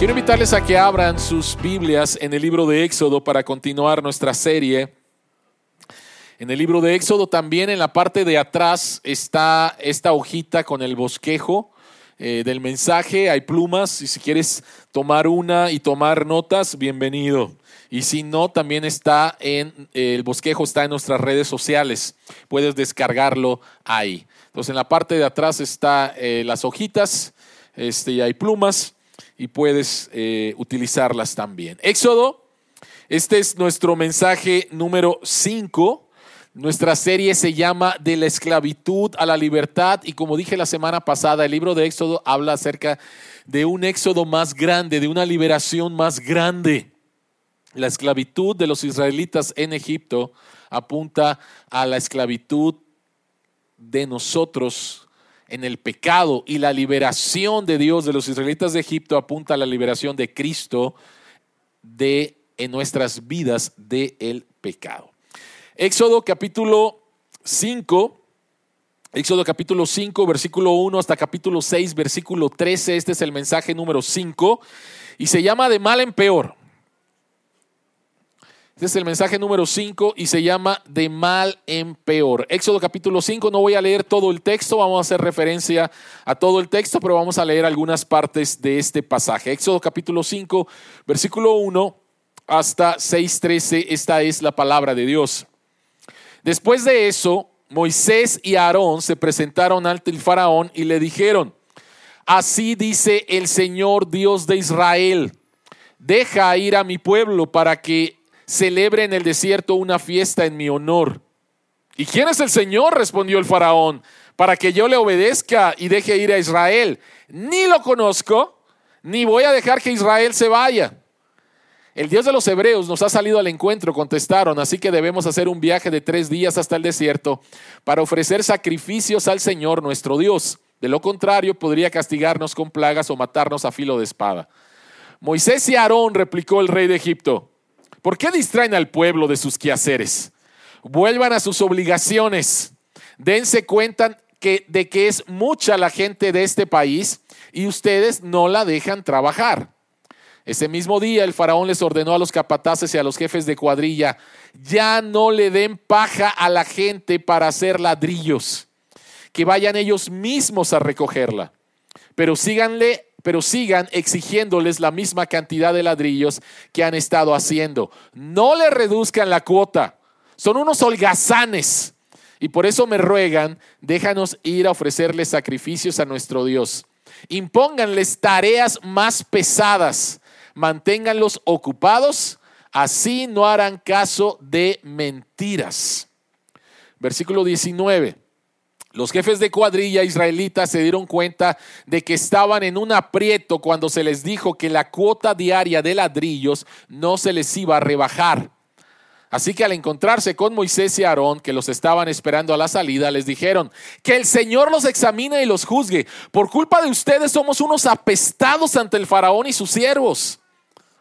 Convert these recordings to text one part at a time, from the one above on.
Quiero invitarles a que abran sus Biblias en el libro de Éxodo para continuar nuestra serie. En el libro de Éxodo también en la parte de atrás está esta hojita con el bosquejo eh, del mensaje. Hay plumas y si quieres tomar una y tomar notas, bienvenido. Y si no, también está en, el bosquejo está en nuestras redes sociales. Puedes descargarlo ahí. Entonces en la parte de atrás está eh, las hojitas este, y hay plumas y puedes eh, utilizarlas también. Éxodo, este es nuestro mensaje número 5. Nuestra serie se llama De la esclavitud a la libertad y como dije la semana pasada, el libro de Éxodo habla acerca de un éxodo más grande, de una liberación más grande. La esclavitud de los israelitas en Egipto apunta a la esclavitud de nosotros en el pecado y la liberación de Dios de los israelitas de Egipto apunta a la liberación de Cristo de en nuestras vidas del el pecado. Éxodo capítulo 5 Éxodo capítulo 5, versículo 1 hasta capítulo 6, versículo 13. Este es el mensaje número 5 y se llama de mal en peor. Este es el mensaje número 5 y se llama de mal en peor. Éxodo capítulo 5, no voy a leer todo el texto, vamos a hacer referencia a todo el texto, pero vamos a leer algunas partes de este pasaje. Éxodo capítulo 5, versículo 1 hasta 6.13, esta es la palabra de Dios. Después de eso, Moisés y Aarón se presentaron ante el faraón y le dijeron, así dice el Señor Dios de Israel, deja ir a mi pueblo para que celebre en el desierto una fiesta en mi honor. ¿Y quién es el Señor? respondió el faraón, para que yo le obedezca y deje ir a Israel. Ni lo conozco, ni voy a dejar que Israel se vaya. El Dios de los hebreos nos ha salido al encuentro, contestaron, así que debemos hacer un viaje de tres días hasta el desierto para ofrecer sacrificios al Señor nuestro Dios. De lo contrario, podría castigarnos con plagas o matarnos a filo de espada. Moisés y Aarón, replicó el rey de Egipto, ¿Por qué distraen al pueblo de sus quehaceres? Vuelvan a sus obligaciones. Dense cuenta que, de que es mucha la gente de este país y ustedes no la dejan trabajar. Ese mismo día el faraón les ordenó a los capataces y a los jefes de cuadrilla, ya no le den paja a la gente para hacer ladrillos, que vayan ellos mismos a recogerla, pero síganle pero sigan exigiéndoles la misma cantidad de ladrillos que han estado haciendo. No le reduzcan la cuota. Son unos holgazanes. Y por eso me ruegan, déjanos ir a ofrecerles sacrificios a nuestro Dios. Impónganles tareas más pesadas. Manténganlos ocupados. Así no harán caso de mentiras. Versículo 19. Los jefes de cuadrilla israelitas se dieron cuenta de que estaban en un aprieto cuando se les dijo que la cuota diaria de ladrillos no se les iba a rebajar. Así que al encontrarse con Moisés y Aarón, que los estaban esperando a la salida, les dijeron, que el Señor los examine y los juzgue. Por culpa de ustedes somos unos apestados ante el faraón y sus siervos.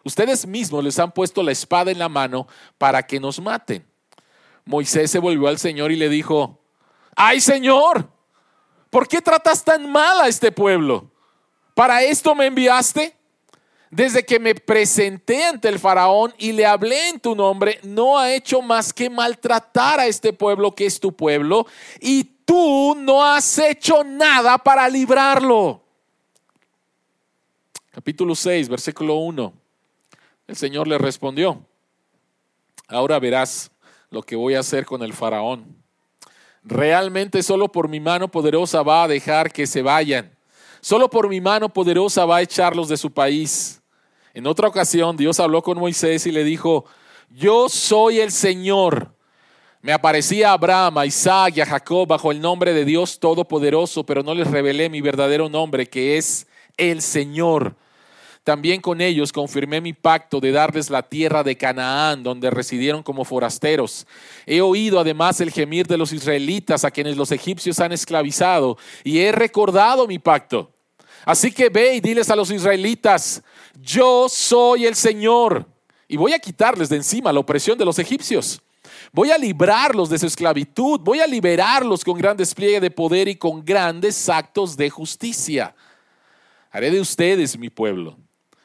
Ustedes mismos les han puesto la espada en la mano para que nos maten. Moisés se volvió al Señor y le dijo, ay Señor, ¿por qué tratas tan mal a este pueblo? ¿Para esto me enviaste? Desde que me presenté ante el faraón y le hablé en tu nombre, no ha hecho más que maltratar a este pueblo que es tu pueblo, y tú no has hecho nada para librarlo. Capítulo 6, versículo 1. El Señor le respondió, ahora verás lo que voy a hacer con el faraón Realmente solo por mi mano poderosa va a dejar que se vayan. Solo por mi mano poderosa va a echarlos de su país. En otra ocasión Dios habló con Moisés y le dijo, yo soy el Señor. Me aparecía a Abraham, a Isaac y a Jacob bajo el nombre de Dios Todopoderoso, pero no les revelé mi verdadero nombre, que es el Señor. También con ellos confirmé mi pacto de darles la tierra de Canaán, donde residieron como forasteros. He oído además el gemir de los israelitas a quienes los egipcios han esclavizado, y he recordado mi pacto. Así que ve y diles a los israelitas, yo soy el Señor, y voy a quitarles de encima la opresión de los egipcios. Voy a librarlos de su esclavitud, voy a liberarlos con gran despliegue de poder y con grandes actos de justicia. Haré de ustedes mi pueblo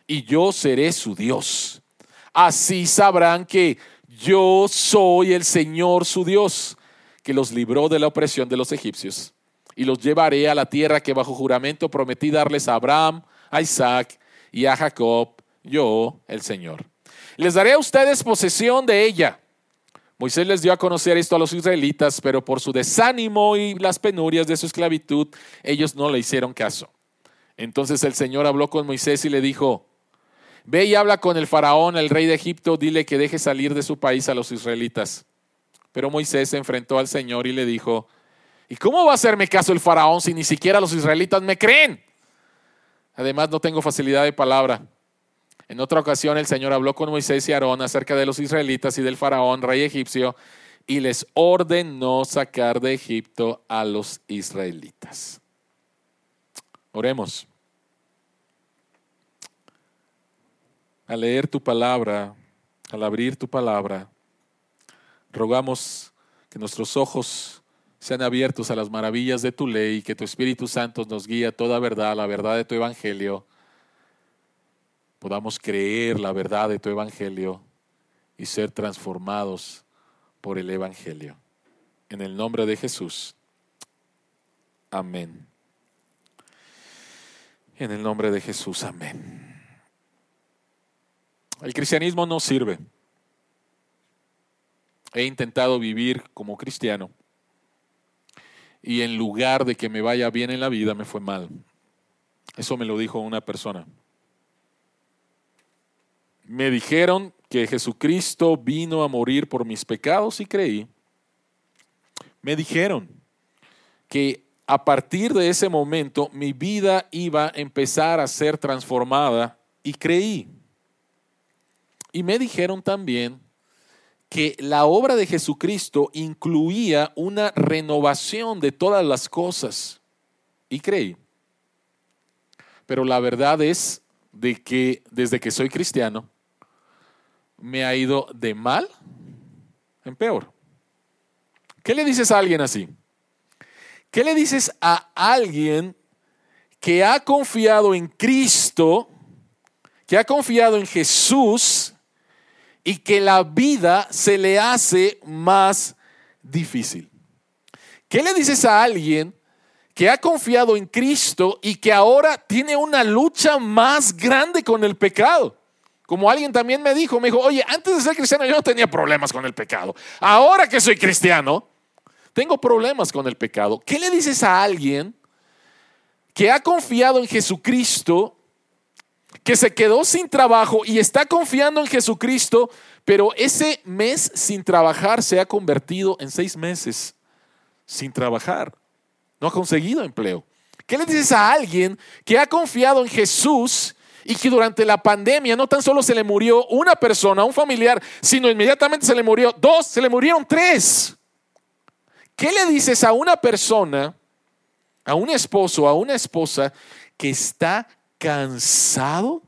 y yo seré su Dios. Así sabrán que yo soy el Señor su Dios, que los libró de la opresión de los egipcios, y los llevaré a la tierra que bajo juramento prometí darles a Abraham, a Isaac y a Jacob, yo el Señor. Les daré a ustedes posesión de ella. Moisés les dio a conocer esto a los israelitas, pero por su desánimo y las penurias de su esclavitud, ellos no le hicieron caso. Entonces el Señor habló con Moisés y le dijo, Ve y habla con el faraón, el rey de Egipto, dile que deje salir de su país a los israelitas. Pero Moisés se enfrentó al Señor y le dijo, ¿y cómo va a hacerme caso el faraón si ni siquiera los israelitas me creen? Además, no tengo facilidad de palabra. En otra ocasión, el Señor habló con Moisés y Aarón acerca de los israelitas y del faraón, rey egipcio, y les ordenó sacar de Egipto a los israelitas. Oremos. Al leer tu palabra, al abrir tu palabra, rogamos que nuestros ojos sean abiertos a las maravillas de tu ley, que tu Espíritu Santo nos guíe a toda verdad, la verdad de tu Evangelio. Podamos creer la verdad de tu Evangelio y ser transformados por el Evangelio. En el nombre de Jesús. Amén. En el nombre de Jesús. Amén. El cristianismo no sirve. He intentado vivir como cristiano y en lugar de que me vaya bien en la vida, me fue mal. Eso me lo dijo una persona. Me dijeron que Jesucristo vino a morir por mis pecados y creí. Me dijeron que a partir de ese momento mi vida iba a empezar a ser transformada y creí. Y me dijeron también que la obra de Jesucristo incluía una renovación de todas las cosas. Y creí. Pero la verdad es de que desde que soy cristiano, me ha ido de mal en peor. ¿Qué le dices a alguien así? ¿Qué le dices a alguien que ha confiado en Cristo, que ha confiado en Jesús, y que la vida se le hace más difícil. ¿Qué le dices a alguien que ha confiado en Cristo y que ahora tiene una lucha más grande con el pecado? Como alguien también me dijo, me dijo, oye, antes de ser cristiano yo no tenía problemas con el pecado. Ahora que soy cristiano, tengo problemas con el pecado. ¿Qué le dices a alguien que ha confiado en Jesucristo que se quedó sin trabajo y está confiando en Jesucristo, pero ese mes sin trabajar se ha convertido en seis meses sin trabajar. No ha conseguido empleo. ¿Qué le dices a alguien que ha confiado en Jesús y que durante la pandemia no tan solo se le murió una persona, un familiar, sino inmediatamente se le murió dos, se le murieron tres? ¿Qué le dices a una persona, a un esposo, a una esposa que está cansado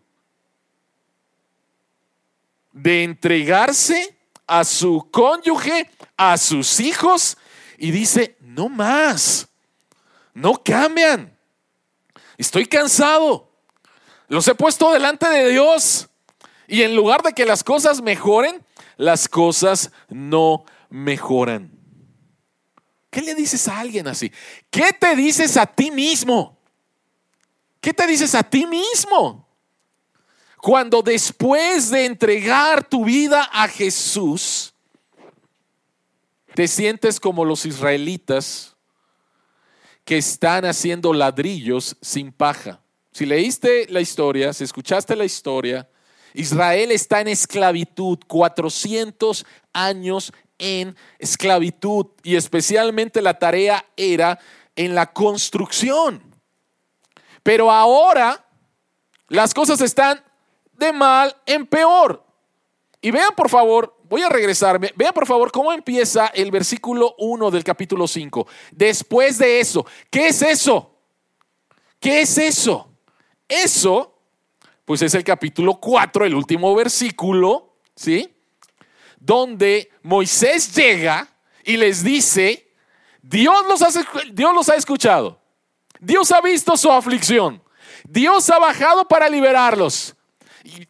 de entregarse a su cónyuge, a sus hijos, y dice, no más, no cambian, estoy cansado, los he puesto delante de Dios, y en lugar de que las cosas mejoren, las cosas no mejoran. ¿Qué le dices a alguien así? ¿Qué te dices a ti mismo? ¿Qué te dices a ti mismo? Cuando después de entregar tu vida a Jesús, te sientes como los israelitas que están haciendo ladrillos sin paja. Si leíste la historia, si escuchaste la historia, Israel está en esclavitud, 400 años en esclavitud y especialmente la tarea era en la construcción. Pero ahora las cosas están de mal en peor. Y vean por favor, voy a regresarme, vean por favor cómo empieza el versículo 1 del capítulo 5. Después de eso, ¿qué es eso? ¿Qué es eso? Eso, pues es el capítulo 4, el último versículo, ¿sí? Donde Moisés llega y les dice, Dios los ha, Dios los ha escuchado. Dios ha visto su aflicción. Dios ha bajado para liberarlos.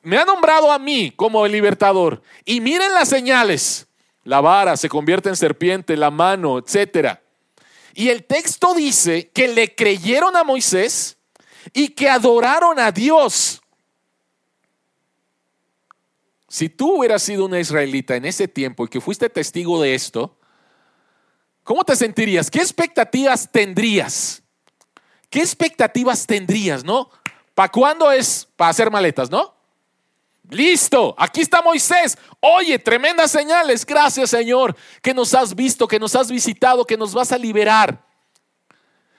me ha nombrado a mí como el libertador. Y miren las señales. La vara se convierte en serpiente, la mano, etc. Y el texto dice que le creyeron a Moisés y que adoraron a Dios. Si tú hubieras sido una israelita en ese tiempo y que fuiste testigo de esto, ¿cómo te sentirías? ¿Qué expectativas tendrías? ¿Qué expectativas tendrías, no? ¿Para cuándo es? Para hacer maletas, ¿no? Listo, aquí está Moisés. Oye, tremendas señales. Gracias Señor, que nos has visto, que nos has visitado, que nos vas a liberar.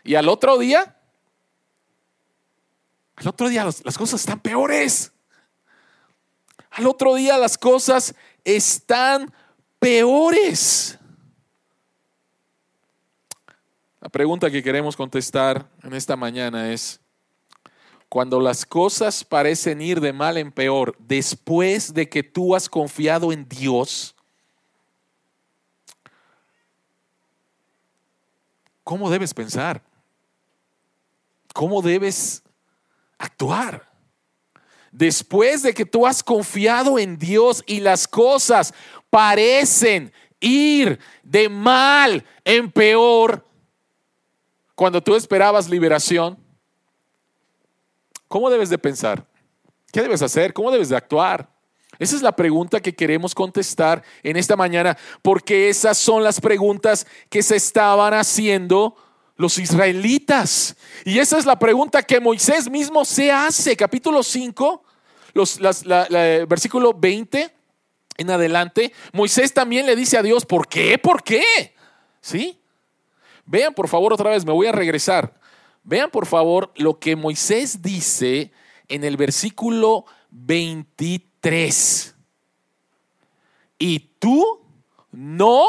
Y al otro día, al otro día las cosas están peores. Al otro día las cosas están peores. La pregunta que queremos contestar en esta mañana es, cuando las cosas parecen ir de mal en peor, después de que tú has confiado en Dios, ¿cómo debes pensar? ¿Cómo debes actuar? Después de que tú has confiado en Dios y las cosas parecen ir de mal en peor, cuando tú esperabas liberación, ¿Cómo debes de pensar? ¿Qué debes hacer? ¿Cómo debes de actuar? Esa es la pregunta que queremos contestar en esta mañana, porque esas son las preguntas que se estaban haciendo los israelitas. Y esa es la pregunta que Moisés mismo se hace. Capítulo 5, los, versículo 20 en adelante, Moisés también le dice a Dios, ¿por qué? ¿Por qué? ¿Sí? Vean por favor otra vez, me voy a regresar. Vean por favor lo que Moisés dice en el versículo 23. Y tú no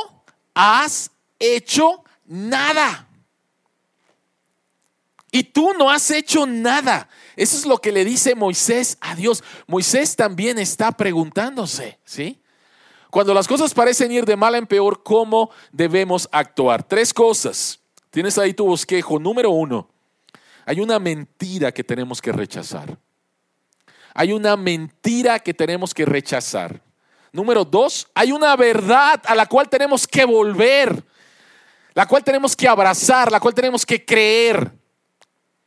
has hecho nada. Y tú no has hecho nada. Eso es lo que le dice Moisés a Dios. Moisés también está preguntándose, ¿sí? Cuando las cosas parecen ir de mal en peor, ¿cómo debemos actuar? Tres cosas. Tienes ahí tu bosquejo. Número uno, hay una mentira que tenemos que rechazar. Hay una mentira que tenemos que rechazar. Número dos, hay una verdad a la cual tenemos que volver, la cual tenemos que abrazar, la cual tenemos que creer.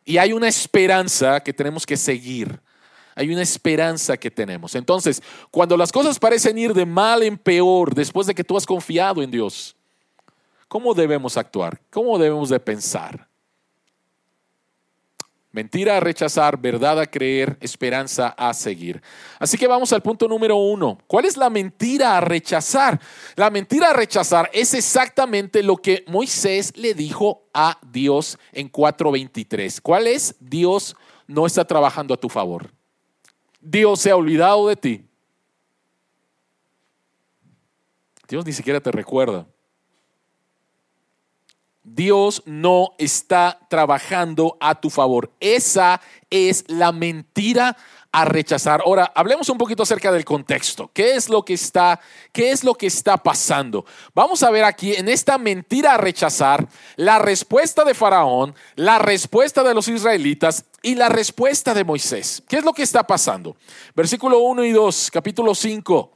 Y hay una esperanza que tenemos que seguir. Hay una esperanza que tenemos. Entonces, cuando las cosas parecen ir de mal en peor, después de que tú has confiado en Dios, ¿cómo debemos actuar? ¿Cómo debemos de pensar? Mentira a rechazar, verdad a creer, esperanza a seguir. Así que vamos al punto número uno. ¿Cuál es la mentira a rechazar? La mentira a rechazar es exactamente lo que Moisés le dijo a Dios en 4.23. ¿Cuál es? Dios no está trabajando a tu favor. Dios se ha olvidado de ti. Dios ni siquiera te recuerda. Dios no está trabajando a tu favor. Esa es la mentira a rechazar. Ahora, hablemos un poquito acerca del contexto. ¿Qué es lo que está qué es lo que está pasando? Vamos a ver aquí en esta mentira a rechazar la respuesta de Faraón, la respuesta de los israelitas y la respuesta de Moisés. ¿Qué es lo que está pasando? Versículo 1 y 2, capítulo 5.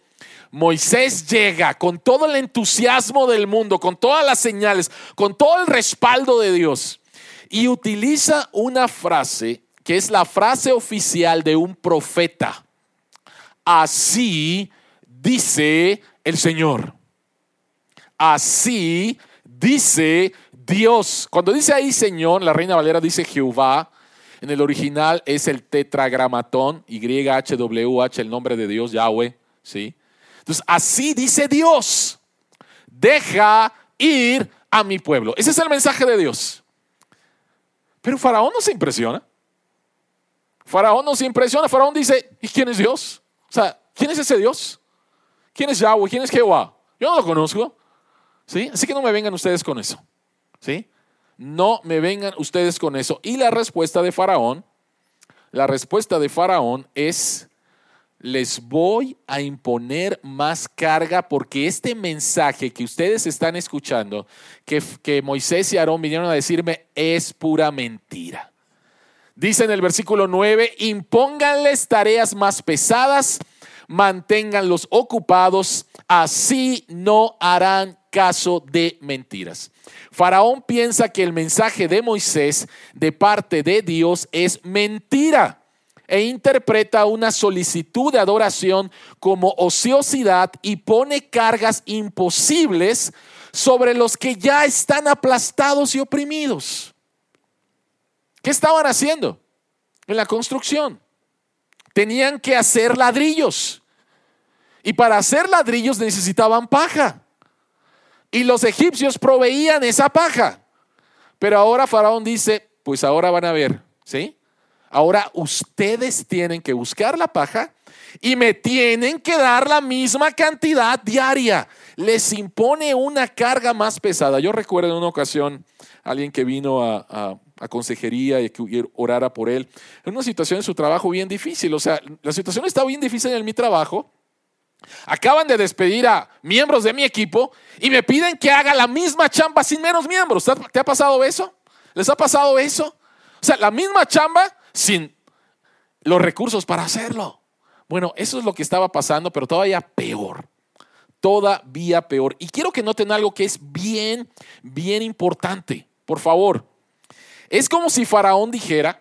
Moisés llega con todo el entusiasmo del mundo, con todas las señales, con todo el respaldo de Dios y utiliza una frase que es la frase oficial de un profeta. Así dice el Señor. Así dice Dios. Cuando dice ahí Señor, la Reina Valera dice Jehová. En el original es el tetragramatón, YHWH, el nombre de Dios, Yahweh, ¿sí? Entonces, así dice Dios, deja ir a mi pueblo. Ese es el mensaje de Dios. Pero Faraón no se impresiona. Faraón no se impresiona. Faraón dice, ¿y quién es Dios? O sea, ¿quién es ese Dios? ¿Quién es Yahweh? ¿Quién es Jehová? Yo no lo conozco. ¿Sí? Así que no me vengan ustedes con eso. ¿Sí? No me vengan ustedes con eso. Y la respuesta de Faraón, la respuesta de Faraón es, les voy a imponer más carga porque este mensaje que ustedes están escuchando, que, que Moisés y Aarón vinieron a decirme, es pura mentira. Dice en el versículo 9, impónganles tareas más pesadas, manténganlos ocupados, así no harán caso de mentiras. Faraón piensa que el mensaje de Moisés de parte de Dios es mentira e interpreta una solicitud de adoración como ociosidad y pone cargas imposibles sobre los que ya están aplastados y oprimidos. ¿Qué estaban haciendo en la construcción? Tenían que hacer ladrillos. Y para hacer ladrillos necesitaban paja. Y los egipcios proveían esa paja. Pero ahora Faraón dice, pues ahora van a ver, ¿sí? Ahora ustedes tienen que buscar la paja y me tienen que dar la misma cantidad diaria. Les impone una carga más pesada. Yo recuerdo en una ocasión alguien que vino a, consejería y que orara por él, en una situación en su trabajo bien difícil. O sea, la situación está bien difícil en mi trabajo. Acaban de despedir a miembros de mi equipo y me piden que haga la misma chamba sin menos miembros. ¿Te ha pasado eso? ¿Les ha pasado eso? O sea, la misma chamba sin los recursos para hacerlo. Bueno, eso es lo que estaba pasando, pero todavía peor. Todavía peor. Y quiero que noten algo que es bien, bien importante. Por favor. Es como si Faraón dijera,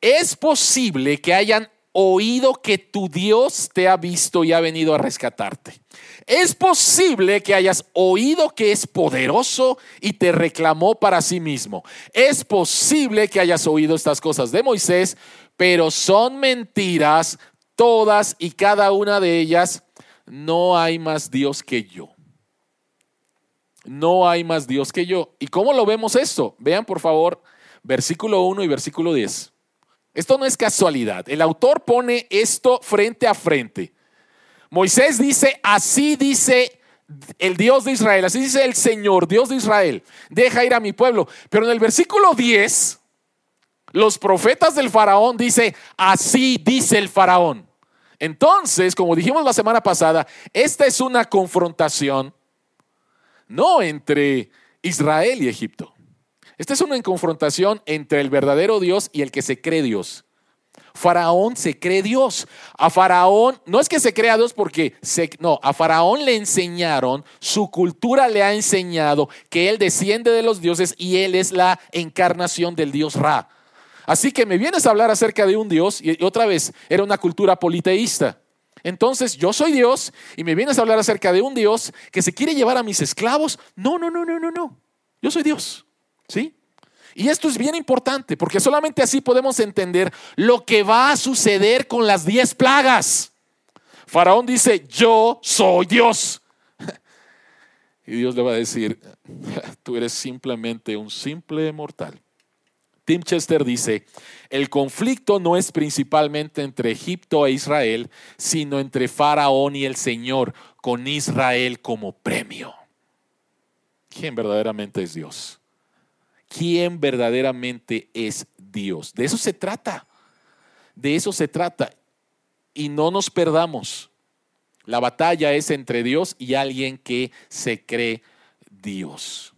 es posible que hayan oído que tu Dios te ha visto y ha venido a rescatarte. Es posible que hayas oído que es poderoso y te reclamó para sí mismo. Es posible que hayas oído estas cosas de Moisés, pero son mentiras todas y cada una de ellas. No hay más Dios que yo. No hay más Dios que yo. ¿Y cómo lo vemos esto? Vean por favor versículo 1 y versículo 10. Esto no es casualidad. El autor pone esto frente a frente. Moisés dice, así dice el Dios de Israel, así dice el Señor, Dios de Israel, deja ir a mi pueblo. Pero en el versículo 10, los profetas del faraón dice, así dice el faraón. Entonces, como dijimos la semana pasada, esta es una confrontación no entre Israel y Egipto. Esta es una confrontación entre el verdadero Dios y el que se cree Dios. Faraón se cree Dios. A Faraón, no es que se crea Dios porque, no, a Faraón le enseñaron, su cultura le ha enseñado que él desciende de los dioses y él es la encarnación del dios Ra. Así que me vienes a hablar acerca de un dios y otra vez era una cultura politeísta. Entonces yo soy Dios y me vienes a hablar acerca de un Dios que se quiere llevar a mis esclavos. No, no, no, no, no, no. Yo soy Dios. ¿Sí? Y esto es bien importante porque solamente así podemos entender lo que va a suceder con las diez plagas. Faraón dice, yo soy Dios. Y Dios le va a decir, tú eres simplemente un simple mortal. Tim Chester dice, el conflicto no es principalmente entre Egipto e Israel, sino entre Faraón y el Señor, con Israel como premio. ¿Quién verdaderamente es Dios? quién verdaderamente es Dios. De eso se trata. De eso se trata. Y no nos perdamos. La batalla es entre Dios y alguien que se cree Dios.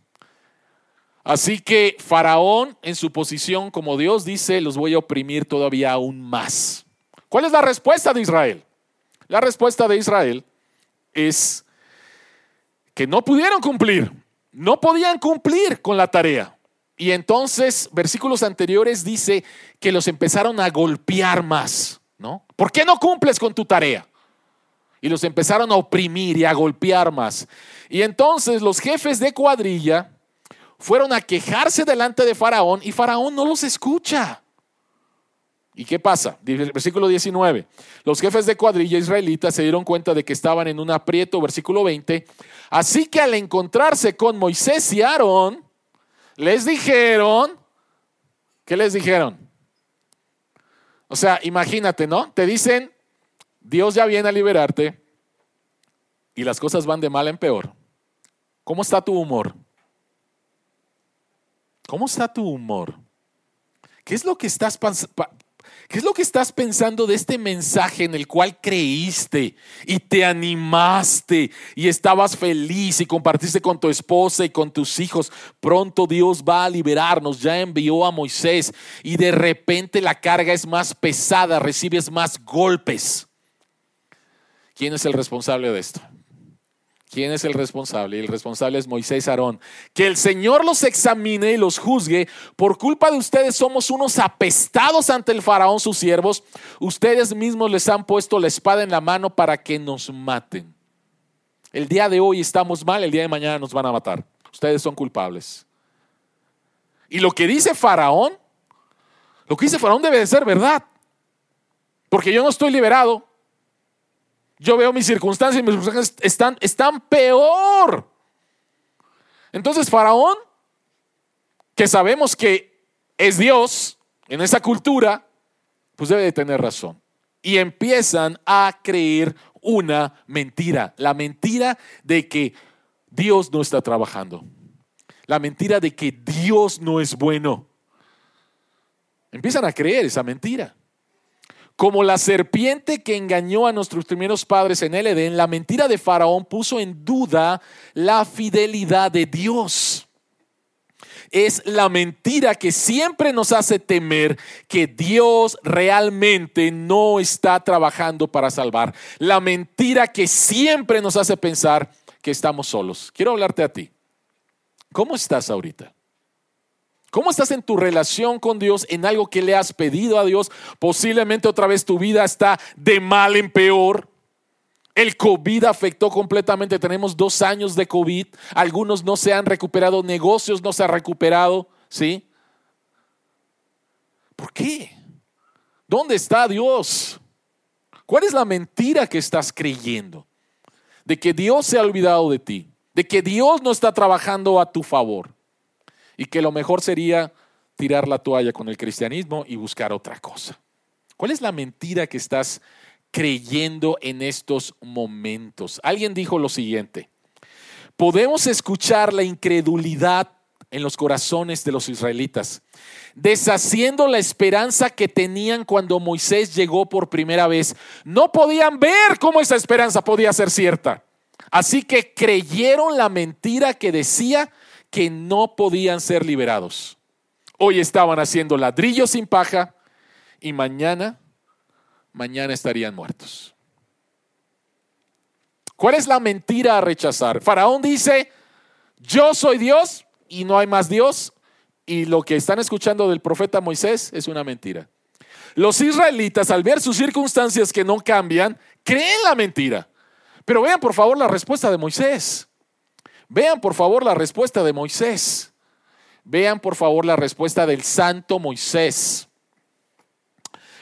Así que Faraón en su posición como Dios dice, los voy a oprimir todavía aún más. ¿Cuál es la respuesta de Israel? La respuesta de Israel es que no pudieron cumplir, no podían cumplir con la tarea. Y entonces, versículos anteriores dice que los empezaron a golpear más, ¿no? ¿Por qué no cumples con tu tarea? Y los empezaron a oprimir y a golpear más. Y entonces los jefes de cuadrilla fueron a quejarse delante de Faraón y Faraón no los escucha. ¿Y qué pasa? Versículo 19. Los jefes de cuadrilla israelitas se dieron cuenta de que estaban en un aprieto, versículo 20. Así que al encontrarse con Moisés y Aarón, les dijeron, ¿qué les dijeron? O sea, imagínate, ¿no? Te dicen, Dios ya viene a liberarte y las cosas van de mal en peor. ¿Cómo está tu humor? ¿Cómo está tu humor? ¿Qué es lo que estás ¿Qué es lo que estás pensando de este mensaje en el cual creíste y te animaste y estabas feliz y compartiste con tu esposa y con tus hijos? Pronto Dios va a liberarnos, ya envió a Moisés y de repente la carga es más pesada, recibes más golpes. ¿Quién es el responsable de esto? ¿Quién es el responsable? El responsable es Moisés Aarón. Que el Señor los examine y los juzgue. Por culpa de ustedes somos unos apestados ante el faraón, sus siervos. Ustedes mismos les han puesto la espada en la mano para que nos maten. El día de hoy estamos mal, el día de mañana nos van a matar. Ustedes son culpables. Y lo que dice Faraón, lo que dice Faraón debe de ser verdad. Porque yo no estoy liberado, yo veo mis circunstancias y mis circunstancias están, están peor. Entonces Faraón, que sabemos que es Dios en esa cultura, pues debe de tener razón. Y empiezan a creer una mentira, la mentira de que Dios no está trabajando, la mentira de que Dios no es bueno. Empiezan a creer esa mentira. Como la serpiente que engañó a nuestros primeros padres en el Edén, la mentira de Faraón puso en duda la fidelidad de Dios. Es la mentira que siempre nos hace temer que Dios realmente no está trabajando para salvar. La mentira que siempre nos hace pensar que estamos solos. Quiero hablarte a ti. ¿Cómo estás ahorita? ¿Cómo estás en tu relación con Dios, en algo que le has pedido a Dios? Posiblemente otra vez tu vida está de mal en peor. El COVID afectó completamente. Tenemos dos años de COVID. Algunos no se han recuperado, negocios no se han recuperado. ¿Sí? ¿Por qué? ¿Dónde está Dios? ¿Cuál es la mentira que estás creyendo? De que Dios se ha olvidado de ti. De que Dios no está trabajando a tu favor y que lo mejor sería tirar la toalla con el cristianismo y buscar otra cosa. ¿Cuál es la mentira que estás creyendo en estos momentos? Alguien dijo lo siguiente, podemos escuchar la incredulidad en los corazones de los israelitas, deshaciendo la esperanza que tenían cuando Moisés llegó por primera vez. No podían ver cómo esa esperanza podía ser cierta. Así que creyeron la mentira que decía que no podían ser liberados. Hoy estaban haciendo ladrillos sin paja y mañana, mañana estarían muertos. ¿Cuál es la mentira a rechazar? Faraón dice, yo soy Dios y no hay más Dios. Y lo que están escuchando del profeta Moisés es una mentira. Los israelitas, al ver sus circunstancias que no cambian, creen la mentira. Pero vean por favor la respuesta de Moisés. Vean por favor la respuesta de Moisés. Vean por favor la respuesta del santo Moisés.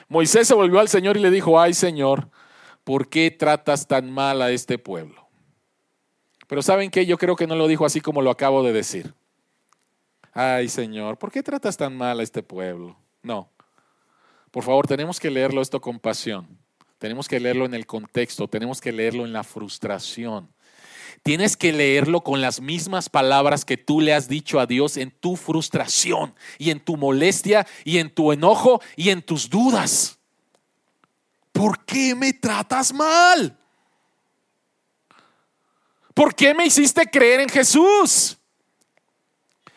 Moisés se volvió al Señor y le dijo, ay Señor, ¿por qué tratas tan mal a este pueblo? Pero ¿saben qué? Yo creo que no lo dijo así como lo acabo de decir. Ay Señor, ¿por qué tratas tan mal a este pueblo? No. Por favor, tenemos que leerlo esto con pasión. Tenemos que leerlo en el contexto, tenemos que leerlo en la frustración. Tienes que leerlo con las mismas palabras que tú le has dicho a Dios en tu frustración y en tu molestia y en tu enojo y en tus dudas. ¿Por qué me tratas mal? ¿Por qué me hiciste creer en Jesús?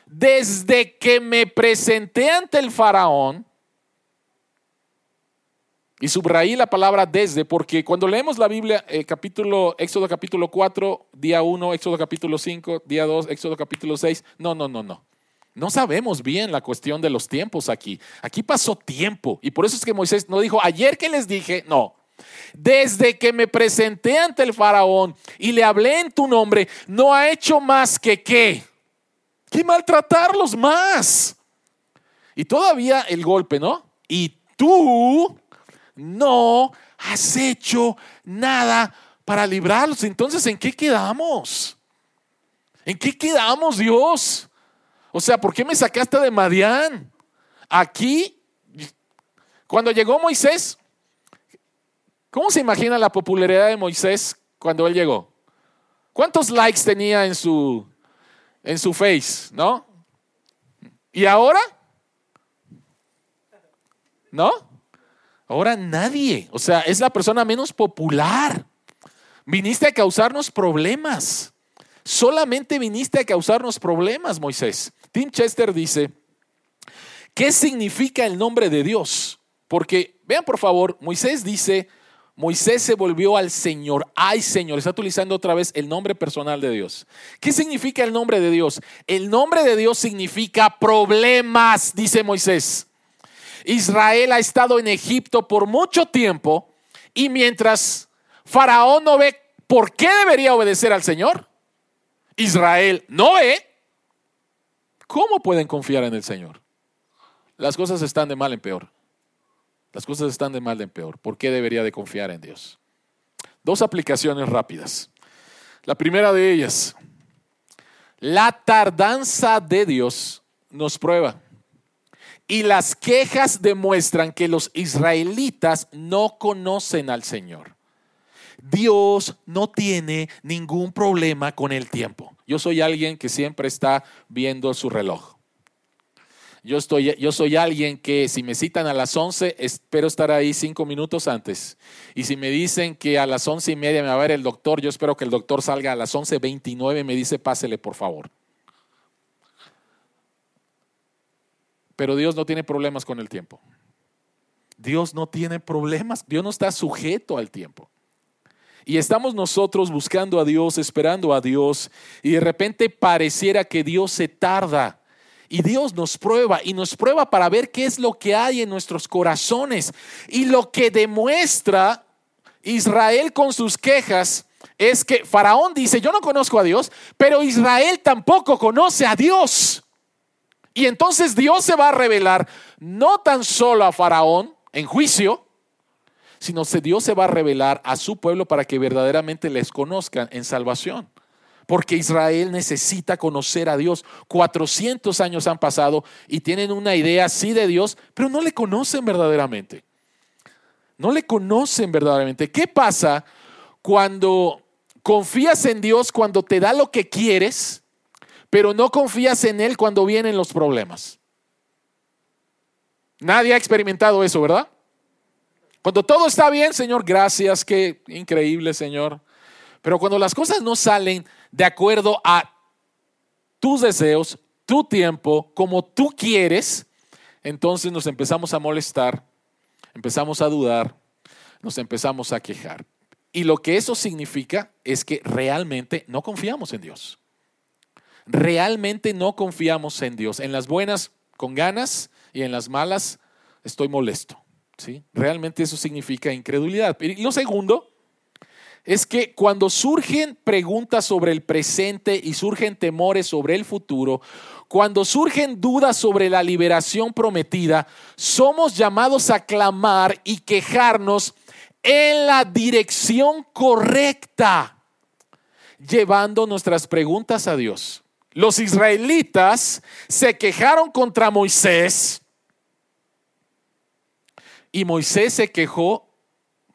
Desde que me presenté ante el faraón, y subrayé la palabra desde, porque cuando leemos la Biblia, eh, capítulo, Éxodo capítulo 4, día 1, Éxodo capítulo 5, día 2, Éxodo capítulo 6, no, no, no, no. No sabemos bien la cuestión de los tiempos aquí. Aquí pasó tiempo. Y por eso es que Moisés no dijo, ayer que les dije, no. Desde que me presenté ante el faraón y le hablé en tu nombre, no ha hecho más que qué. Que maltratarlos más. Y todavía el golpe, ¿no? Y tú no has hecho nada para librarlos. Entonces, ¿en qué quedamos? ¿En qué quedamos, Dios? O sea, ¿por qué me sacaste de Madián? Aquí, cuando llegó Moisés, ¿cómo se imagina la popularidad de Moisés cuando él llegó? ¿Cuántos likes tenía en su, en su face, no? ¿Y ahora? ¿No? Ahora nadie, o sea, es la persona menos popular. Viniste a causarnos problemas. Solamente viniste a causarnos problemas, Moisés. Tim Chester dice, ¿qué significa el nombre de Dios? Porque, vean por favor, Moisés dice, Moisés se volvió al Señor. Ay, Señor, está utilizando otra vez el nombre personal de Dios. ¿Qué significa el nombre de Dios? El nombre de Dios significa problemas, dice Moisés. Israel ha estado en Egipto por mucho tiempo y mientras Faraón no ve por qué debería obedecer al Señor, Israel no ve, ¿cómo pueden confiar en el Señor? Las cosas están de mal en peor. Las cosas están de mal en peor. ¿Por qué debería de confiar en Dios? Dos aplicaciones rápidas. La primera de ellas, la tardanza de Dios nos prueba. Y las quejas demuestran que los israelitas no conocen al Señor. Dios no tiene ningún problema con el tiempo. Yo soy alguien que siempre está viendo su reloj. Yo, estoy, yo soy alguien que si me citan a las 11, espero estar ahí cinco minutos antes. Y si me dicen que a las once y media me va a ver el doctor, yo espero que el doctor salga a las 11.29 y me dice, pásele por favor. Pero Dios no tiene problemas con el tiempo. Dios no tiene problemas, Dios no está sujeto al tiempo. Y estamos nosotros buscando a Dios, esperando a Dios, y de repente pareciera que Dios se tarda y Dios nos prueba y nos prueba para ver qué es lo que hay en nuestros corazones. Y lo que demuestra Israel con sus quejas es que Faraón dice, yo no conozco a Dios, pero Israel tampoco conoce a Dios. Y entonces Dios se va a revelar no tan solo a Faraón en juicio, sino que Dios se va a revelar a su pueblo para que verdaderamente les conozcan en salvación porque Israel necesita conocer a Dios. 400 años han pasado y tienen una idea así de Dios, pero no le conocen verdaderamente. No le conocen verdaderamente. ¿Qué pasa cuando confías en Dios cuando te da lo que quieres, pero no confías en Él cuando vienen los problemas? Nadie ha experimentado eso, ¿verdad? Cuando todo está bien, Señor, gracias, qué increíble, Señor. Pero cuando las cosas no salen de acuerdo a tus deseos, tu tiempo, como tú quieres, entonces nos empezamos a molestar, empezamos a dudar, nos empezamos a quejar. Y lo que eso significa es que realmente no confiamos en Dios. Realmente no confiamos en Dios. En las buenas con ganas y en las malas estoy molesto. ¿sí? Realmente eso significa incredulidad. Y lo segundo es que cuando surgen preguntas sobre el presente y surgen temores sobre el futuro, cuando surgen dudas sobre la liberación prometida, somos llamados a clamar y quejarnos en la dirección correcta, llevando nuestras preguntas a Dios. Los israelitas se quejaron contra Moisés y Moisés se quejó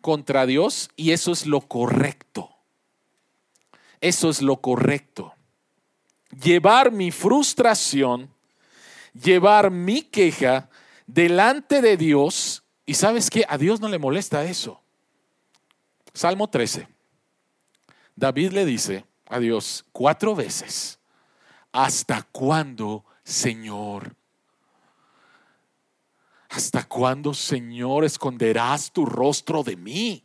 contra Dios y eso es lo correcto. Eso es lo correcto. Llevar mi frustración, llevar mi queja delante de Dios y sabes que a Dios no le molesta eso. Salmo 13. David le dice a Dios cuatro veces, ¿hasta cuándo, Señor? ¿Hasta cuándo, Señor, esconderás tu rostro de mí?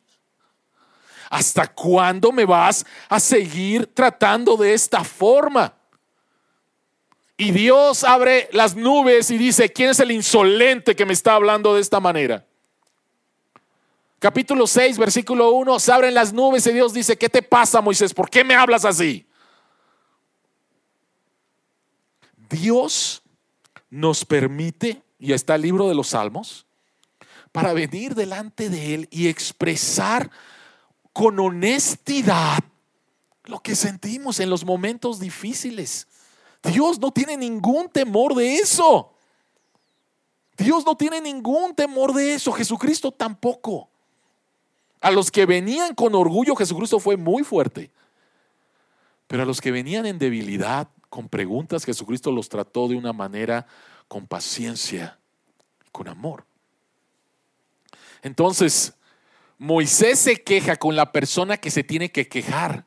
¿Hasta cuándo me vas a seguir tratando de esta forma? Y Dios abre las nubes y dice, ¿quién es el insolente que me está hablando de esta manera? Capítulo 6, versículo 1, se abren las nubes y Dios dice, ¿qué te pasa, Moisés? ¿Por qué me hablas así? Dios nos permite y está el libro de los Salmos, para venir delante de Él y expresar con honestidad lo que sentimos en los momentos difíciles. Dios no tiene ningún temor de eso. Dios no tiene ningún temor de eso. Jesucristo tampoco. A los que venían con orgullo, Jesucristo fue muy fuerte. Pero a los que venían en debilidad, con preguntas, Jesucristo los trató de una manera con paciencia, con amor. Entonces, Moisés se queja con la persona que se tiene que quejar,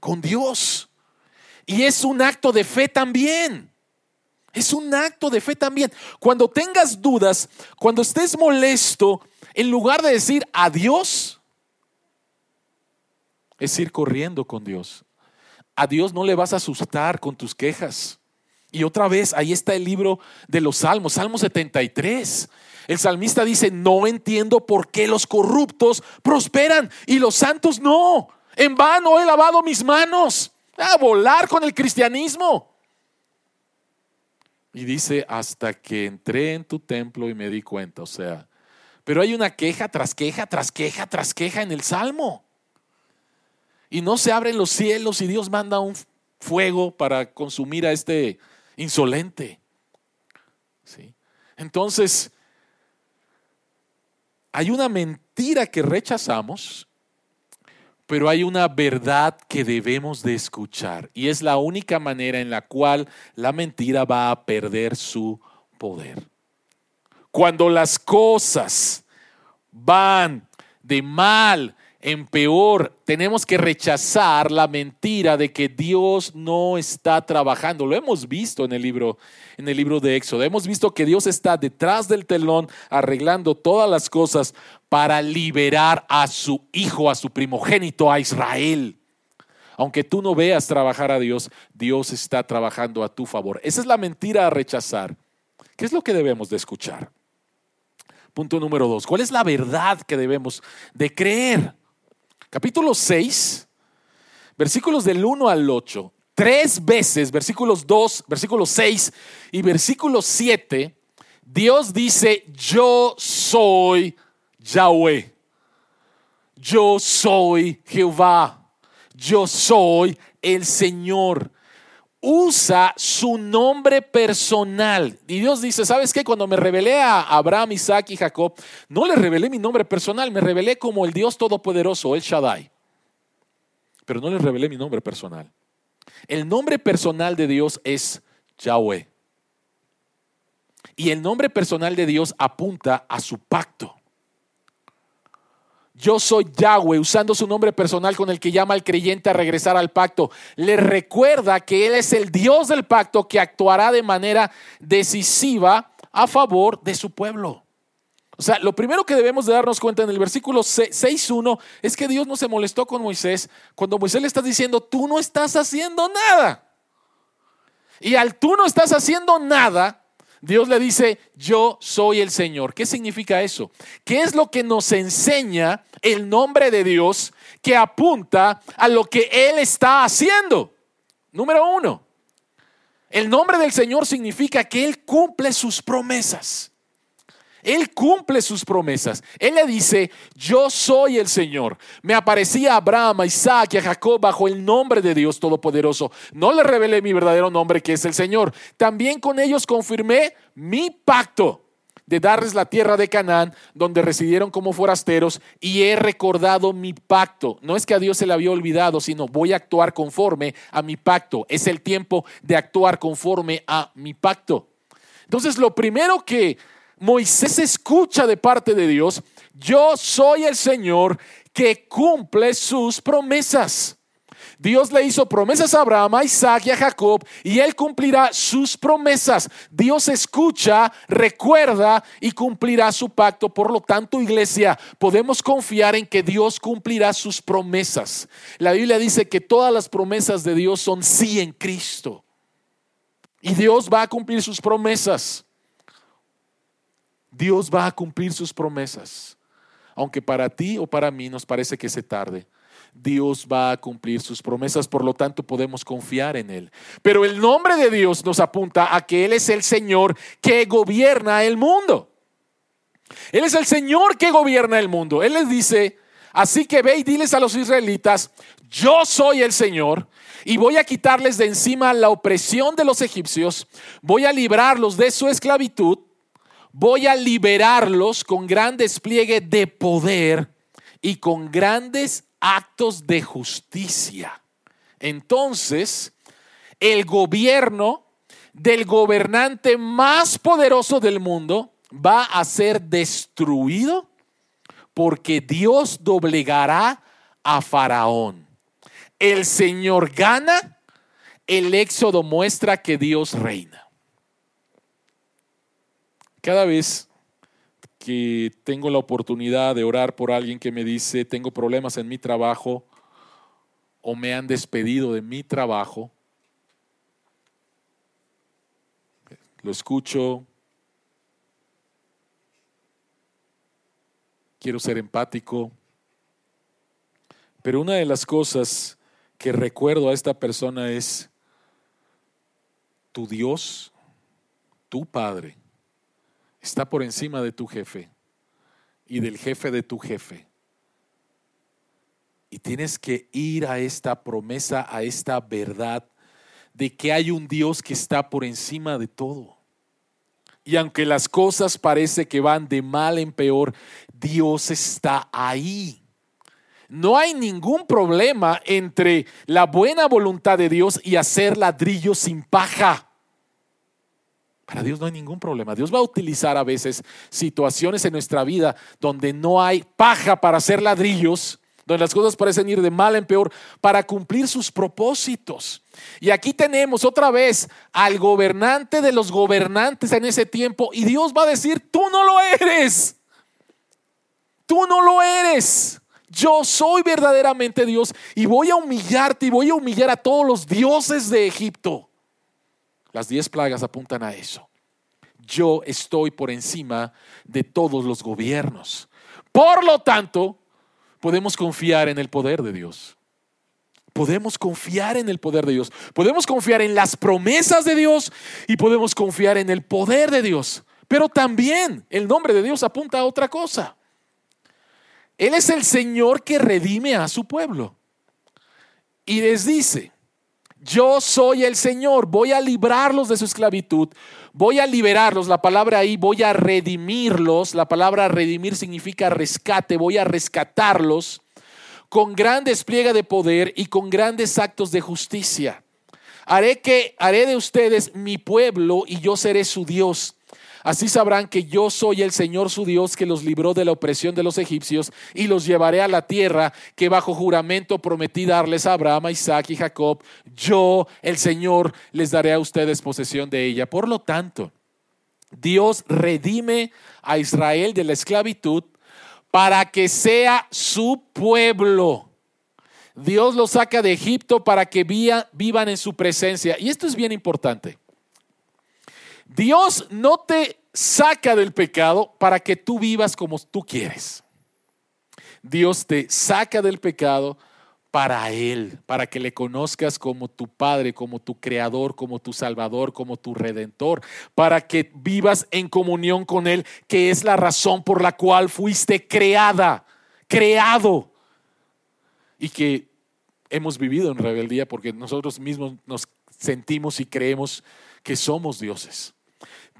con Dios. Y es un acto de fe también. Es un acto de fe también. Cuando tengas dudas, cuando estés molesto, en lugar de decir adiós, es ir corriendo con Dios. A Dios no le vas a asustar con tus quejas. Y otra vez, ahí está el libro de los Salmos, Salmo 73. El salmista dice, no entiendo por qué los corruptos prosperan y los santos no. En vano he lavado mis manos. A volar con el cristianismo. Y dice, hasta que entré en tu templo y me di cuenta, o sea, pero hay una queja tras queja, tras queja, tras queja en el Salmo. Y no se abren los cielos y Dios manda un fuego para consumir a este insolente. ¿Sí? Entonces, hay una mentira que rechazamos, pero hay una verdad que debemos de escuchar. Y es la única manera en la cual la mentira va a perder su poder. Cuando las cosas van de mal en peor, tenemos que rechazar la mentira de que Dios no está trabajando. Lo hemos visto en el libro en el libro de Éxodo. Hemos visto que Dios está detrás del telón arreglando todas las cosas para liberar a su hijo, a su primogénito, a Israel. Aunque tú no veas trabajar a Dios, Dios está trabajando a tu favor. Esa es la mentira a rechazar. ¿Qué es lo que debemos de escuchar? Punto número dos. ¿Cuál es la verdad que debemos de creer? Capítulo 6, versículos del 1 al 8, tres veces, versículos 2, versículo 6 y versículo 7, Dios dice, yo soy Yahweh, yo soy Jehová, yo soy el Señor usa su nombre personal. Y Dios dice, ¿sabes qué? Cuando me revelé a Abraham, Isaac y Jacob, no le revelé mi nombre personal, me revelé como el Dios Todopoderoso, el Shaddai. Pero no le revelé mi nombre personal. El nombre personal de Dios es Yahweh. Y el nombre personal de Dios apunta a su pacto yo soy Yahweh, usando su nombre personal con el que llama al creyente a regresar al pacto. Le recuerda que Él es el Dios del pacto que actuará de manera decisiva a favor de su pueblo. O sea, lo primero que debemos de darnos cuenta en el versículo 6.1 es que Dios no se molestó con Moisés cuando Moisés le está diciendo, tú no estás haciendo nada. Y al tú no estás haciendo nada, Dios le dice, yo soy el Señor. ¿Qué significa eso? ¿Qué es lo que nos enseña el nombre de Dios que apunta a lo que Él está haciendo? Número uno, el nombre del Señor significa que Él cumple sus promesas. Él cumple sus promesas. Él le dice, yo soy el Señor. Me aparecía a Abraham, a Isaac y a Jacob bajo el nombre de Dios Todopoderoso. No le revelé mi verdadero nombre, que es el Señor. También con ellos confirmé mi pacto de darles la tierra de Canaán, donde residieron como forasteros, y he recordado mi pacto. No es que a Dios se le había olvidado, sino voy a actuar conforme a mi pacto. Es el tiempo de actuar conforme a mi pacto. Entonces, lo primero que Moisés escucha de parte de Dios, yo soy el Señor que cumple sus promesas. Dios le hizo promesas a Abraham, a Isaac y a Jacob y él cumplirá sus promesas. Dios escucha, recuerda y cumplirá su pacto. Por lo tanto, iglesia, podemos confiar en que Dios cumplirá sus promesas. La Biblia dice que todas las promesas de Dios son sí en Cristo. Y Dios va a cumplir sus promesas. Dios va a cumplir sus promesas. Aunque para ti o para mí nos parece que se tarde. Dios va a cumplir sus promesas, por lo tanto podemos confiar en Él. Pero el nombre de Dios nos apunta a que Él es el Señor que gobierna el mundo. Él es el Señor que gobierna el mundo. Él les dice, así que ve y diles a los israelitas, yo soy el Señor y voy a quitarles de encima la opresión de los egipcios, voy a librarlos de su esclavitud voy a liberarlos con gran despliegue de poder y con grandes actos de justicia. Entonces, el gobierno del gobernante más poderoso del mundo va a ser destruido porque Dios doblegará a Faraón. El Señor gana, el éxodo muestra que Dios reina. Cada vez que tengo la oportunidad de orar por alguien que me dice, tengo problemas en mi trabajo o me han despedido de mi trabajo, lo escucho, quiero ser empático, pero una de las cosas que recuerdo a esta persona es, tu Dios, tu Padre, está por encima de tu jefe y del jefe de tu jefe. Y tienes que ir a esta promesa, a esta verdad de que hay un Dios que está por encima de todo. Y aunque las cosas parece que van de mal en peor, Dios está ahí. No hay ningún problema entre la buena voluntad de Dios y hacer ladrillo sin paja. Para Dios no hay ningún problema. Dios va a utilizar a veces situaciones en nuestra vida donde no hay paja para hacer ladrillos, donde las cosas parecen ir de mal en peor, para cumplir sus propósitos. Y aquí tenemos otra vez al gobernante de los gobernantes en ese tiempo y Dios va a decir, tú no lo eres. Tú no lo eres. Yo soy verdaderamente Dios y voy a humillarte y voy a humillar a todos los dioses de Egipto. Las diez plagas apuntan a eso. Yo estoy por encima de todos los gobiernos. Por lo tanto, podemos confiar en el poder de Dios. Podemos confiar en el poder de Dios. Podemos confiar en las promesas de Dios y podemos confiar en el poder de Dios. Pero también el nombre de Dios apunta a otra cosa. Él es el Señor que redime a su pueblo. Y les dice, yo soy el Señor, voy a librarlos de su esclavitud, voy a liberarlos, la palabra ahí, voy a redimirlos, la palabra redimir significa rescate, voy a rescatarlos con gran despliegue de poder y con grandes actos de justicia. Haré que haré de ustedes mi pueblo y yo seré su Dios. Así sabrán que yo soy el Señor su Dios que los libró de la opresión de los egipcios y los llevaré a la tierra que bajo juramento prometí darles a Abraham, Isaac y Jacob. Yo, el Señor, les daré a ustedes posesión de ella. Por lo tanto, Dios redime a Israel de la esclavitud para que sea su pueblo. Dios los saca de Egipto para que vivan en su presencia. Y esto es bien importante. Dios no te saca del pecado para que tú vivas como tú quieres. Dios te saca del pecado para Él, para que le conozcas como tu Padre, como tu Creador, como tu Salvador, como tu Redentor, para que vivas en comunión con Él, que es la razón por la cual fuiste creada, creado, y que hemos vivido en rebeldía porque nosotros mismos nos sentimos y creemos que somos dioses.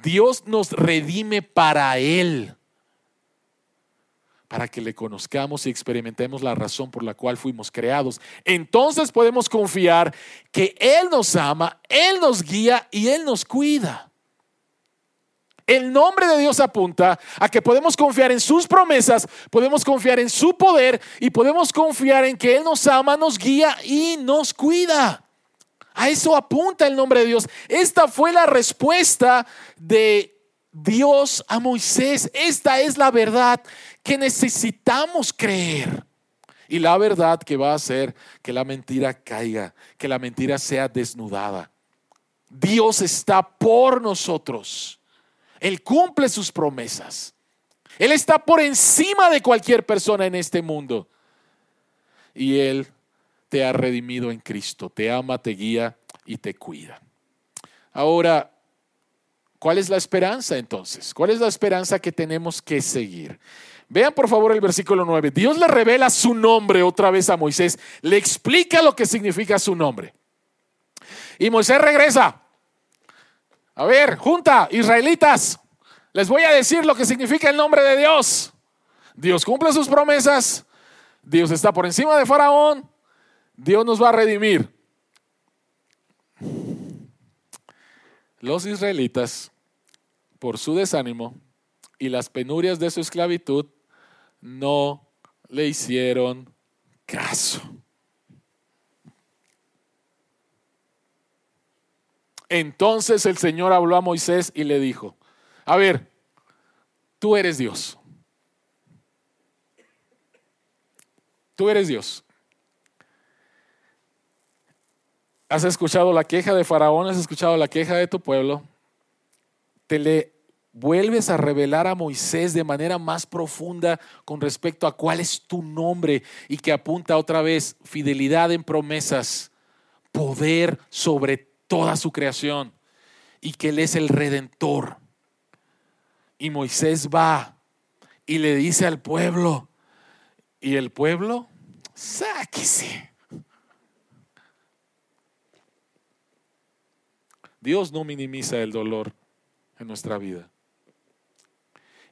Dios nos redime para Él, para que le conozcamos y experimentemos la razón por la cual fuimos creados. Entonces podemos confiar que Él nos ama, Él nos guía y Él nos cuida. El nombre de Dios apunta a que podemos confiar en sus promesas, podemos confiar en su poder y podemos confiar en que Él nos ama, nos guía y nos cuida. A eso apunta el nombre de Dios. Esta fue la respuesta de Dios a Moisés. Esta es la verdad que necesitamos creer. Y la verdad que va a hacer que la mentira caiga, que la mentira sea desnudada. Dios está por nosotros. Él cumple sus promesas. Él está por encima de cualquier persona en este mundo. Y Él te ha redimido en Cristo, te ama, te guía y te cuida. Ahora, ¿cuál es la esperanza entonces? ¿Cuál es la esperanza que tenemos que seguir? Vean por favor el versículo 9. Dios le revela su nombre otra vez a Moisés, le explica lo que significa su nombre. Y Moisés regresa. A ver, junta, israelitas, les voy a decir lo que significa el nombre de Dios. Dios cumple sus promesas, Dios está por encima de Faraón, Dios nos va a redimir. Los israelitas, por su desánimo y las penurias de su esclavitud, no le hicieron caso. Entonces el Señor habló a Moisés y le dijo, a ver, tú eres Dios. Tú eres Dios. ¿Has escuchado la queja de Faraón? ¿Has escuchado la queja de tu pueblo? Te le vuelves a revelar a Moisés de manera más profunda con respecto a cuál es tu nombre y que apunta otra vez fidelidad en promesas, poder sobre toda su creación y que Él es el redentor. Y Moisés va y le dice al pueblo, y el pueblo, sáquese. Dios no minimiza el dolor en nuestra vida.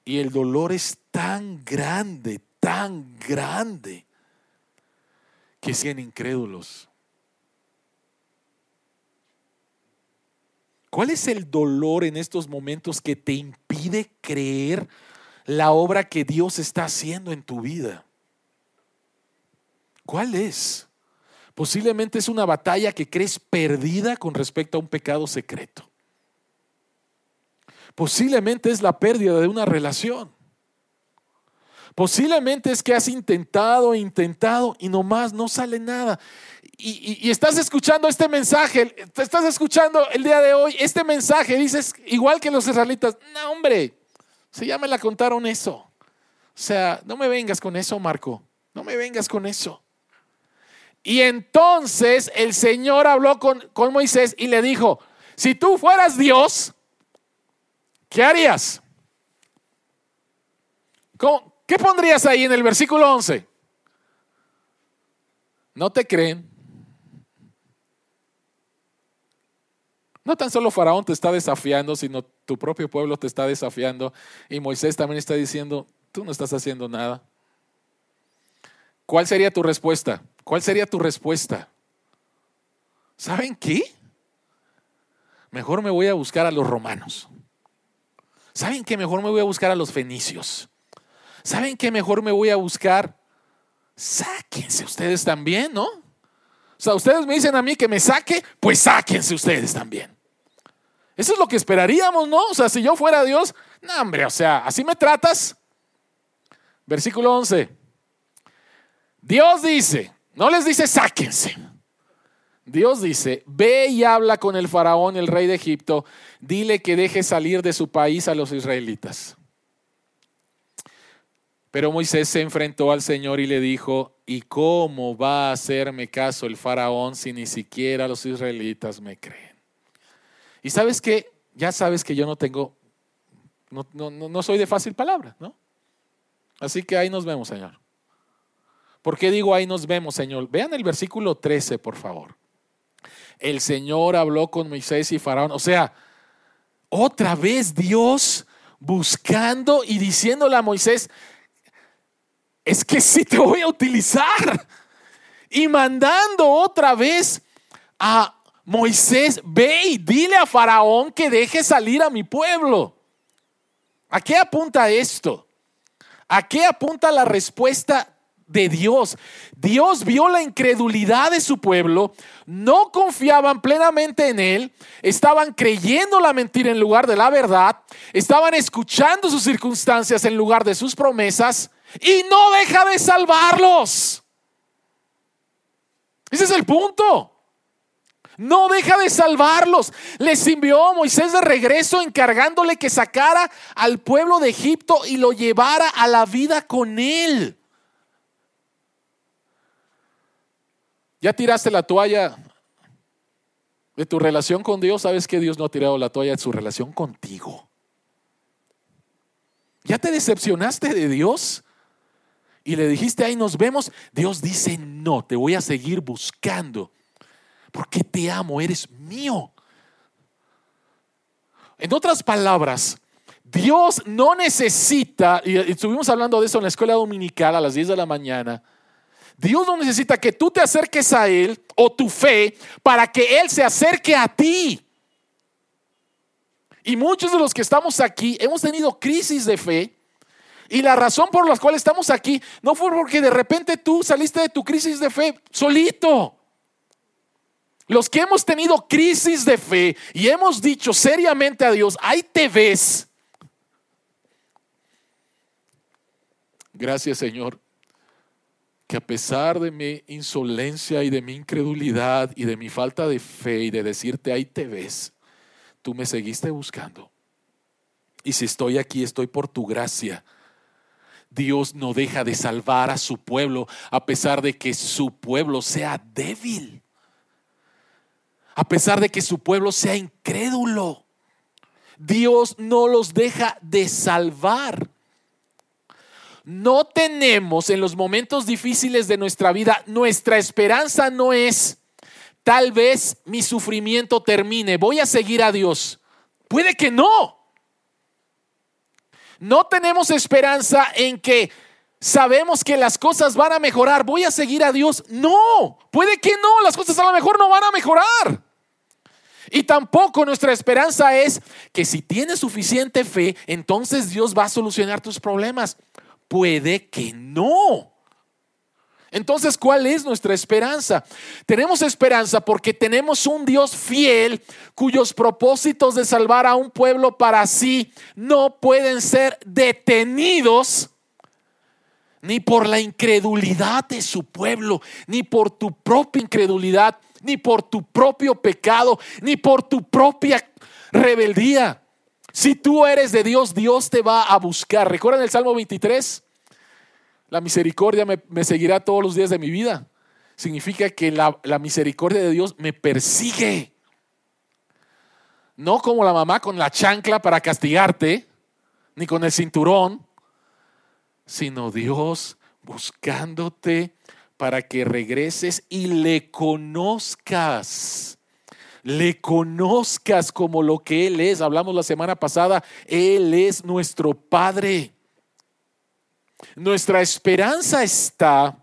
Y el dolor es tan grande, tan grande, que siguen incrédulos. ¿Cuál es el dolor en estos momentos que te impide creer la obra que Dios está haciendo en tu vida? ¿Cuál es? Posiblemente es una batalla que crees perdida con respecto a un pecado secreto. Posiblemente es la pérdida de una relación. Posiblemente es que has intentado, intentado y nomás no sale nada. Y, estás escuchando este mensaje, estás escuchando el día de hoy este mensaje, dices, igual que los israelitas, no hombre, se ya me la contaron eso. O sea, no me vengas con eso, Marco, no me vengas con eso. Y entonces el Señor habló con, con Moisés y le dijo, si tú fueras Dios, ¿qué harías? ¿Qué pondrías ahí en el versículo 11? No te creen. No tan solo Faraón te está desafiando, sino tu propio pueblo te está desafiando. Y Moisés también está diciendo, tú no estás haciendo nada. ¿Cuál sería tu respuesta? ¿Cuál sería tu respuesta? ¿Saben qué? Mejor me voy a buscar a los romanos. ¿Saben qué? Mejor me voy a buscar a los fenicios. ¿Saben qué? Mejor me voy a buscar. Sáquense ustedes también, ¿no? O sea, ustedes me dicen a mí que me saque, pues sáquense ustedes también. Eso es lo que esperaríamos, ¿no? O sea, si yo fuera Dios, no, hombre, o sea, así me tratas. Versículo 11. Dios dice, no les dice sáquense. Dios dice, ve y habla con el faraón, el rey de Egipto, dile que deje salir de su país a los israelitas. Pero Moisés se enfrentó al Señor y le dijo, ¿y cómo va a hacerme caso el faraón si ni siquiera los israelitas me creen? Y sabes que, ya sabes que yo no tengo, no, no, soy de fácil palabra, ¿no? Así que ahí nos vemos, Señor. ¿Por qué digo ahí nos vemos, Señor? Vean el versículo 13, por favor. El Señor habló con Moisés y Faraón. O sea, otra vez Dios buscando y diciéndole a Moisés, es que sí te voy a utilizar. Y mandando otra vez a Moisés, ve y dile a Faraón que deje salir a mi pueblo. ¿A qué apunta esto? ¿A qué apunta la respuesta de Dios. Dios vio la incredulidad de su pueblo, no confiaban plenamente en Él, estaban creyendo la mentira en lugar de la verdad, estaban escuchando sus circunstancias en lugar de sus promesas y no deja de salvarlos. Ese es el punto. No deja de salvarlos. Les envió a Moisés de regreso encargándole que sacara al pueblo de Egipto y lo llevara a la vida con él. ¿Ya tiraste la toalla de tu relación con Dios? ¿Sabes que Dios no ha tirado la toalla de su relación contigo? ¿Ya te decepcionaste de Dios? y le dijiste, ahí nos vemos, Dios dice, no, te voy a seguir buscando, porque te amo, eres mío. En otras palabras, Dios no necesita, y estuvimos hablando de eso en la escuela dominical a las 10 de la mañana, Dios no necesita que tú te acerques a Él o tu fe para que Él se acerque a ti. Y muchos de los que estamos aquí hemos tenido crisis de fe Y la razón por la cual estamos aquí no fue porque de repente tú saliste de tu crisis de fe solito. Los que hemos tenido crisis de fe y hemos dicho seriamente a Dios, ahí te ves. Gracias Señor, que a pesar de mi insolencia y de mi incredulidad y de mi falta de fe y de decirte, ahí te ves, tú me seguiste buscando. Y si estoy aquí, estoy por tu gracia. Dios no deja de salvar a su pueblo a pesar de que su pueblo sea débil. A pesar de que su pueblo sea incrédulo. Dios no los deja de salvar. No tenemos en los momentos difíciles de nuestra vida, nuestra esperanza no es, tal vez mi sufrimiento termine, voy a seguir a Dios. Puede que no. No tenemos esperanza en que sabemos que las cosas van a mejorar, voy a seguir a Dios. No, puede que no, las cosas a lo mejor no van a mejorar. Y tampoco nuestra esperanza es que si tienes suficiente fe, entonces Dios va a solucionar tus problemas. Puede que no. Entonces, ¿cuál es nuestra esperanza? Tenemos esperanza porque tenemos un Dios fiel cuyos propósitos de salvar a un pueblo para sí no pueden ser detenidos ni por la incredulidad de su pueblo, ni por tu propia incredulidad, ni por tu propio pecado, ni por tu propia rebeldía. Si tú eres de Dios, Dios te va a buscar. ¿Recuerdan el Salmo 23? La misericordia me, seguirá todos los días de mi vida. Significa que la, la misericordia de Dios me persigue. No como la mamá con la chancla para castigarte, ni con el cinturón, sino Dios buscándote para que regreses y le conozcas. Le conozcas como lo que Él es. Hablamos la semana pasada, Él es nuestro Padre. Nuestra esperanza está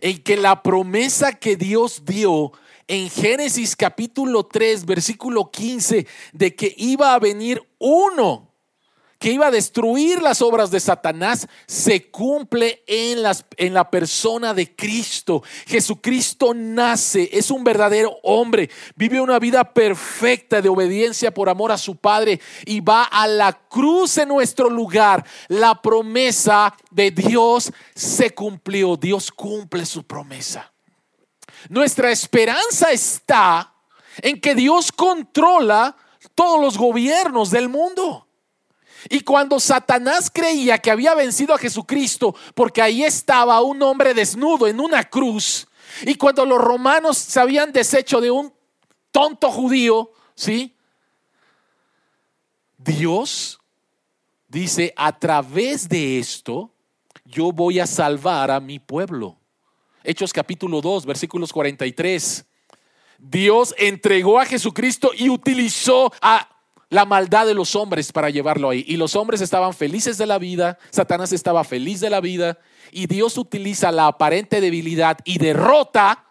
en que la promesa que Dios dio en Génesis capítulo 3, versículo 15, de que iba a venir uno que iba a destruir las obras de Satanás se cumple en, las, en la persona de Cristo. Jesucristo nace, es un verdadero hombre, vive una vida perfecta de obediencia por amor a su Padre y va a la cruz en nuestro lugar. La promesa de Dios se cumplió, Dios cumple su promesa. Nuestra esperanza está en que Dios controla todos los gobiernos del mundo. Y cuando Satanás creía que había vencido a Jesucristo, porque ahí estaba un hombre desnudo en una cruz, y cuando los romanos se habían deshecho de un tonto judío, ¿sí? Dios dice, a través de esto, yo voy a salvar a mi pueblo. Hechos capítulo 2, versículos 43. Dios entregó a Jesucristo y utilizó a la maldad de los hombres para llevarlo ahí. Y los hombres estaban felices de la vida, Satanás estaba feliz de la vida, y Dios utiliza la aparente debilidad y derrota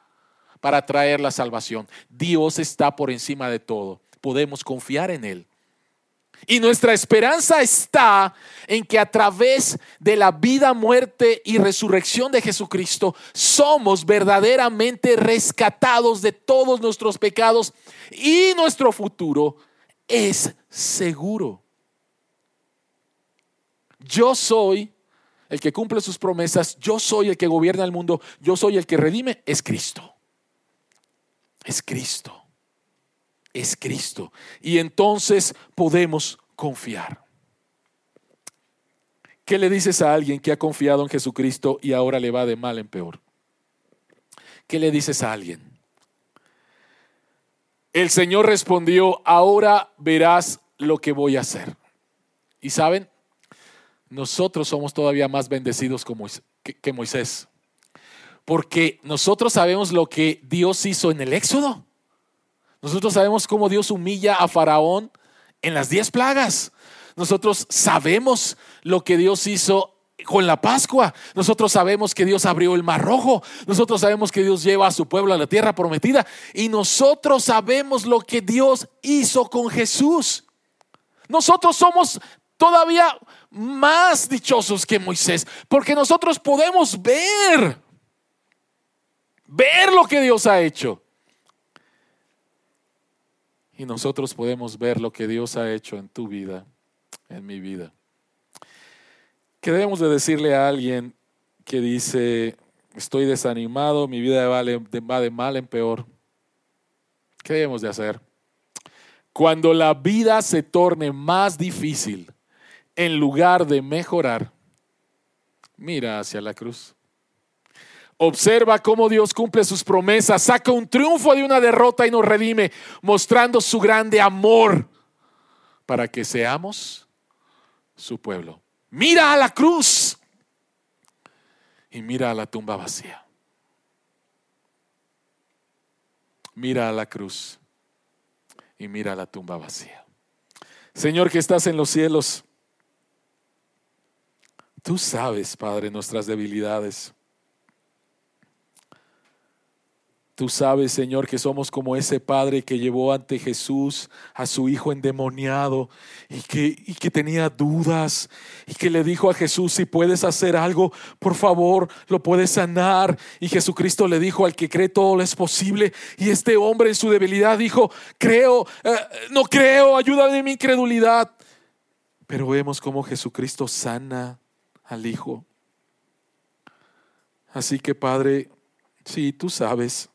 para traer la salvación. Dios está por encima de todo. Podemos confiar en Él. Y nuestra esperanza está en que a través de la vida, muerte y resurrección de Jesucristo somos verdaderamente rescatados de todos nuestros pecados y nuestro futuro es seguro. Yo soy el que cumple sus promesas, yo soy el que gobierna el mundo, yo soy el que redime, es Cristo. Es Cristo. Es Cristo. Y entonces podemos confiar. ¿Qué le dices a alguien que ha confiado en Jesucristo y ahora le va de mal en peor? ¿Qué le dices a alguien? El Señor respondió, ahora verás lo que voy a hacer. Y saben, nosotros somos todavía más bendecidos que Moisés. Porque nosotros sabemos lo que Dios hizo en el Éxodo. Nosotros sabemos cómo Dios humilla a Faraón en las diez plagas. Nosotros sabemos lo que Dios hizo con la Pascua. Nosotros sabemos que Dios abrió el mar rojo. Nosotros sabemos que Dios lleva a su pueblo a la tierra prometida. Y nosotros sabemos lo que Dios hizo con Jesús. Nosotros somos todavía más dichosos que Moisés, porque nosotros podemos ver, ver lo que Dios ha hecho. Y nosotros podemos ver lo que Dios ha hecho en tu vida, en mi vida. ¿Qué debemos de decirle a alguien que dice, estoy desanimado, mi vida va de mal en peor? ¿Qué debemos de hacer? Cuando la vida se torne más difícil, en lugar de mejorar, mira hacia la cruz. Observa cómo Dios cumple sus promesas, saca un triunfo de una derrota y nos redime, mostrando su grande amor para que seamos su pueblo. Mira a la cruz y mira a la tumba vacía. Mira a la cruz y mira a la tumba vacía. Señor que estás en los cielos, tú sabes, Padre, nuestras debilidades. Tú sabes, Señor, que somos como ese padre que llevó ante Jesús a su hijo endemoniado y que, tenía dudas y que le dijo a Jesús, si puedes hacer algo, por favor, lo puedes sanar. Y Jesucristo le dijo, al que cree todo lo es posible. Y este hombre en su debilidad dijo, creo, eh, no creo, ayúdame en mi incredulidad. Pero vemos cómo Jesucristo sana al hijo. Así que Padre, sí, tú sabes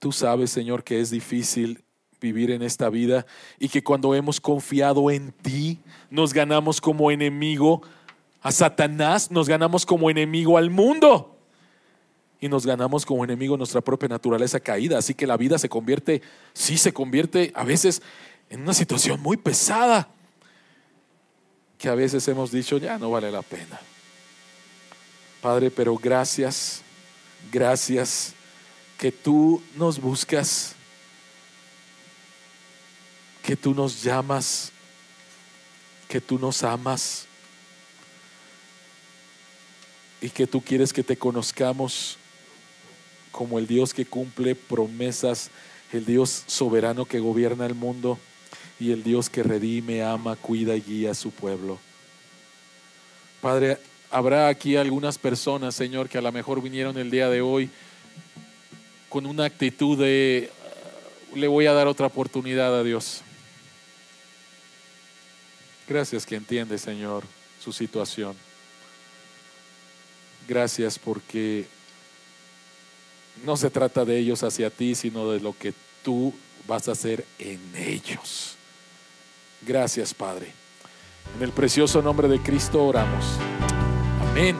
Tú sabes, Señor, que es difícil vivir en esta vida y que cuando hemos confiado en ti, nos ganamos como enemigo a Satanás, nos ganamos como enemigo al mundo y nos ganamos como enemigo nuestra propia naturaleza caída. Así que la vida se convierte, sí se convierte a veces en una situación muy pesada que a veces hemos dicho, ya no vale la pena. Padre, pero gracias, gracias que tú nos buscas, que tú nos llamas, que tú nos amas y que tú quieres que te conozcamos como el Dios que cumple promesas, el Dios soberano que gobierna el mundo y el Dios que redime, ama, cuida y guía a su pueblo. Padre, habrá aquí algunas personas, Señor, que a lo mejor vinieron el día de hoy con una actitud de le voy a dar otra oportunidad a Dios. Gracias que entiende, Señor, su situación. Gracias porque no se trata de ellos hacia ti, sino de lo que tú vas a hacer en ellos. Gracias, Padre. En el precioso nombre de Cristo oramos. Amén.